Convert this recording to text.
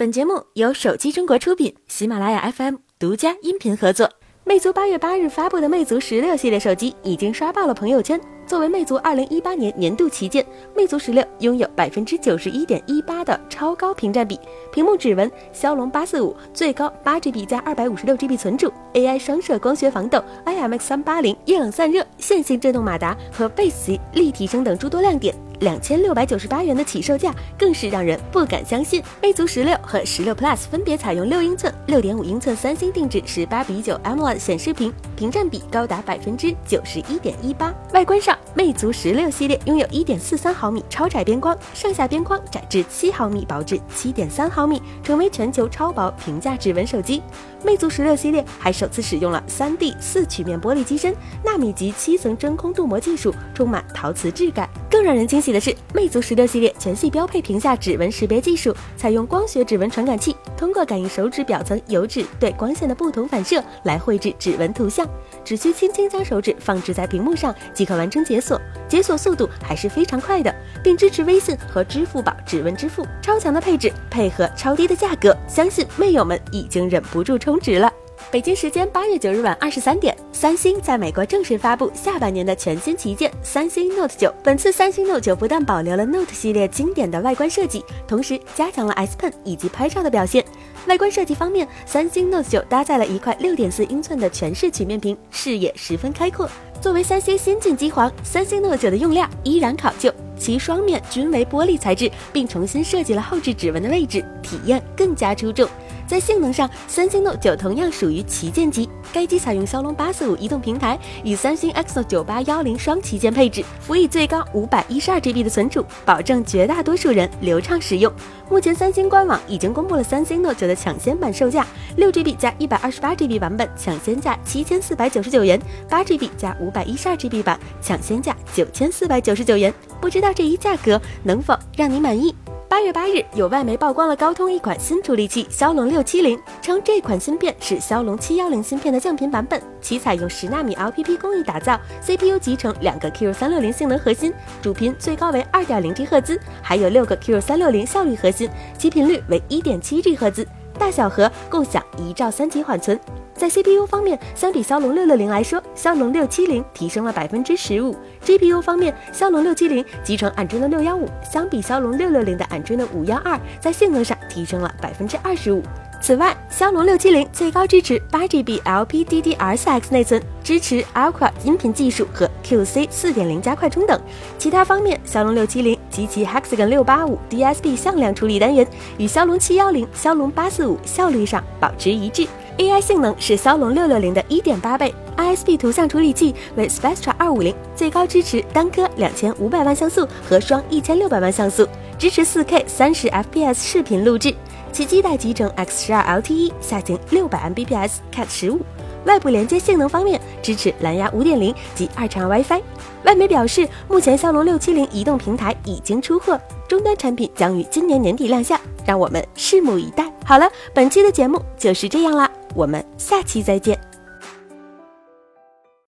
本节目由手机中国出品，喜马拉雅 FM 独家音频合作。魅族八月八日发布的魅族十六系列手机已经刷爆了朋友圈。作为魅族二零一八年年度旗舰，魅族十六拥有百分之九十一点一八的超高屏占比，屏幕指纹，骁龙八四五，最高八 GB 加二百五十六 GB 存储，AI 双摄光学防抖，IMX 三八零液冷散热，线性震动马达和 Base 立体声等诸多亮点。两千六百九十八元的起售价更是让人不敢相信。魅族十六和十六 Plus 分别采用六英寸、六点五英寸三星定制十八比九 AMOLED 显示屏，屏占比高达百分之九十一点一八。外观上，魅族十六系列拥有一点四三毫米超窄边框，上下边框窄至七毫米，薄至七点三毫米，成为全球超薄平价指纹手机。魅族十六系列还首次使用了三 D 四曲面玻璃机身，纳米级七层真空镀膜技术，充满陶瓷质感。更让人惊喜的是，魅族十六系列全系标配屏下指纹识别技术，采用光学指纹传感器，通过感应手指表层油脂对光线的不同反射来绘制指纹图像。只需轻轻将手指放置在屏幕上，即可完成解锁，解锁速度还是非常快的，并支持微信和支付宝指纹支付。超强的配置配合超低的价格，相信魅友们已经忍不住充值了。北京时间八月九日晚二十三点，三星在美国正式发布下半年的全新旗舰三星 Note 九。本次三星 Note 九不但保留了 Note 系列经典的外观设计，同时加强了 S Pen 以及拍照的表现。外观设计方面，三星 Note 九搭载了一块六点四英寸的全视曲面屏，视野十分开阔。作为三星先进机皇，三星 Note 九的用料依然考究，其双面均为玻璃材质，并重新设计了后置指纹的位置，体验更加出众。在性能上，三星 Note 9同样属于旗舰机。该机采用骁龙八四五移动平台与三星 Exo 九八幺零双旗舰配置，辅以最高五百一十二 GB 的存储，保证绝大多数人流畅使用。目前，三星官网已经公布了三星 Note 9的抢先版售价：六 GB 加一百二十八 GB 版本抢先价七千四百九十九元，八 GB 加五百一十二 GB 版抢先价九千四百九十九元。不知道这一价格能否让你满意？八月八日，有外媒曝光了高通一款新处理器骁龙六七零，称这款芯片是骁龙七幺零芯片的降频版本，其采用十纳米 LPP 工艺打造，CPU 集成两个 Q 三六零性能核心，主频最高为二点零 G 赫兹，还有六个 Q 三六零效率核心，其频率为一点七 G 赫兹，大小核共享一兆三级缓存。在 CPU 方面，相比骁龙六六零来说，骁龙六七零提升了百分之十五。GPU 方面，骁龙六七零集成 Adreno 六幺五，相比骁龙六六零的 Adreno 五幺二，在性能上提升了百分之二十五。此外，骁龙六七零最高支持八 GB LPDDR4X 内存，支持 Ultra 音频技术和 QC 四点零加快充等。其他方面，骁龙六七零及其 Hexagon 六八五 DSP 向量处理单元与骁龙七幺零、骁龙八四五效率上保持一致。AI 性能是骁龙六六零的一点八倍，ISP 图像处理器为 Spectra 二五零，最高支持单颗两千五百万像素和双一千六百万像素，支持四 K 三十 FPS 视频录制。其基带集成 X 十二 LTE，下行六百 Mbps Cat 十五。外部连接性能方面，支持蓝牙五点零及二长 WiFi。外媒表示，目前骁龙六七零移动平台已经出货，终端产品将于今年年底亮相，让我们拭目以待。好了，本期的节目就是这样啦。我们下期再见。